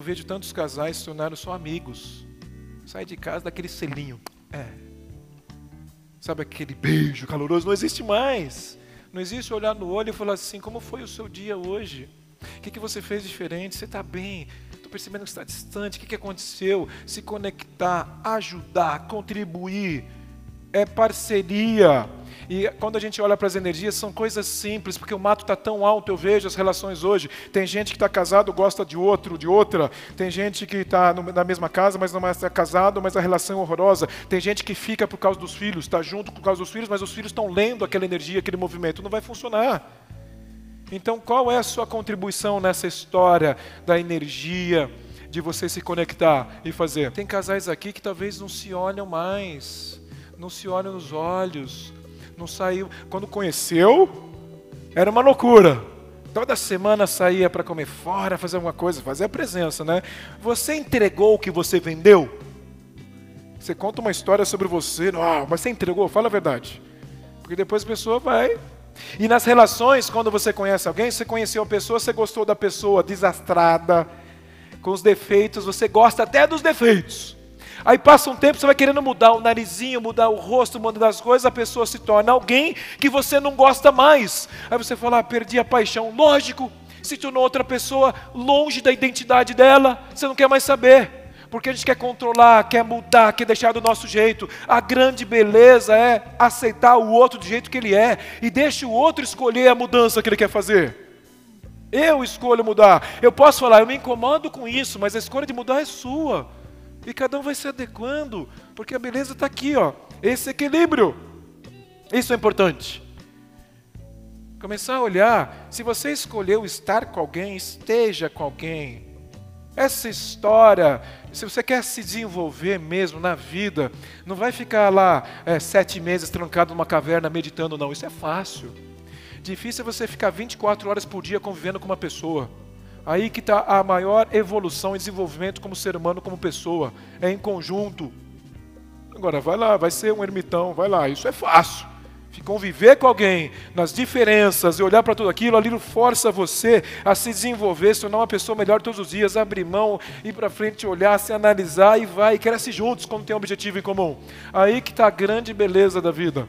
Eu vejo tantos casais se tornaram só amigos. Sai de casa daquele selinho. É. Sabe aquele beijo caloroso? Não existe mais. Não existe olhar no olho e falar assim: como foi o seu dia hoje? O que, que você fez diferente? Você está bem? Estou percebendo que está distante. O que, que aconteceu? Se conectar, ajudar, contribuir. É parceria. E quando a gente olha para as energias, são coisas simples, porque o mato está tão alto, eu vejo as relações hoje. Tem gente que está casado, gosta de outro, de outra. Tem gente que está na mesma casa, mas não é casado, mas a relação é horrorosa. Tem gente que fica por causa dos filhos, está junto por causa dos filhos, mas os filhos estão lendo aquela energia, aquele movimento. Não vai funcionar. Então, qual é a sua contribuição nessa história da energia, de você se conectar e fazer? Tem casais aqui que talvez não se olham mais, não se olham nos olhos, não saiu. Quando conheceu, era uma loucura. Toda semana saía para comer fora, fazer alguma coisa, fazer a presença, né? Você entregou o que você vendeu? Você conta uma história sobre você, oh, mas você entregou? Fala a verdade. Porque depois a pessoa vai. E nas relações, quando você conhece alguém, você conheceu a pessoa, você gostou da pessoa desastrada, com os defeitos, você gosta até dos defeitos. Aí passa um tempo, você vai querendo mudar o narizinho, mudar o rosto, mudar as coisas, a pessoa se torna alguém que você não gosta mais. Aí você fala, ah, perdi a paixão. Lógico, se tornou outra pessoa longe da identidade dela, você não quer mais saber. Porque a gente quer controlar, quer mudar, quer deixar do nosso jeito. A grande beleza é aceitar o outro do jeito que ele é e deixa o outro escolher a mudança que ele quer fazer. Eu escolho mudar. Eu posso falar, eu me incomodo com isso, mas a escolha de mudar é sua. E cada um vai se adequando, porque a beleza está aqui, ó. Esse equilíbrio. Isso é importante. Começar a olhar, se você escolheu estar com alguém, esteja com alguém. Essa história, se você quer se desenvolver mesmo na vida, não vai ficar lá é, sete meses trancado numa caverna meditando, não. Isso é fácil. Difícil é você ficar 24 horas por dia convivendo com uma pessoa. Aí que está a maior evolução e desenvolvimento como ser humano, como pessoa. É em conjunto. Agora, vai lá, vai ser um ermitão, vai lá. Isso é fácil. Conviver com alguém nas diferenças e olhar para tudo aquilo, ali força você a se desenvolver, se tornar uma pessoa melhor todos os dias, abrir mão, ir para frente, olhar, se analisar e vai, e cresce juntos quando tem um objetivo em comum. Aí que está a grande beleza da vida.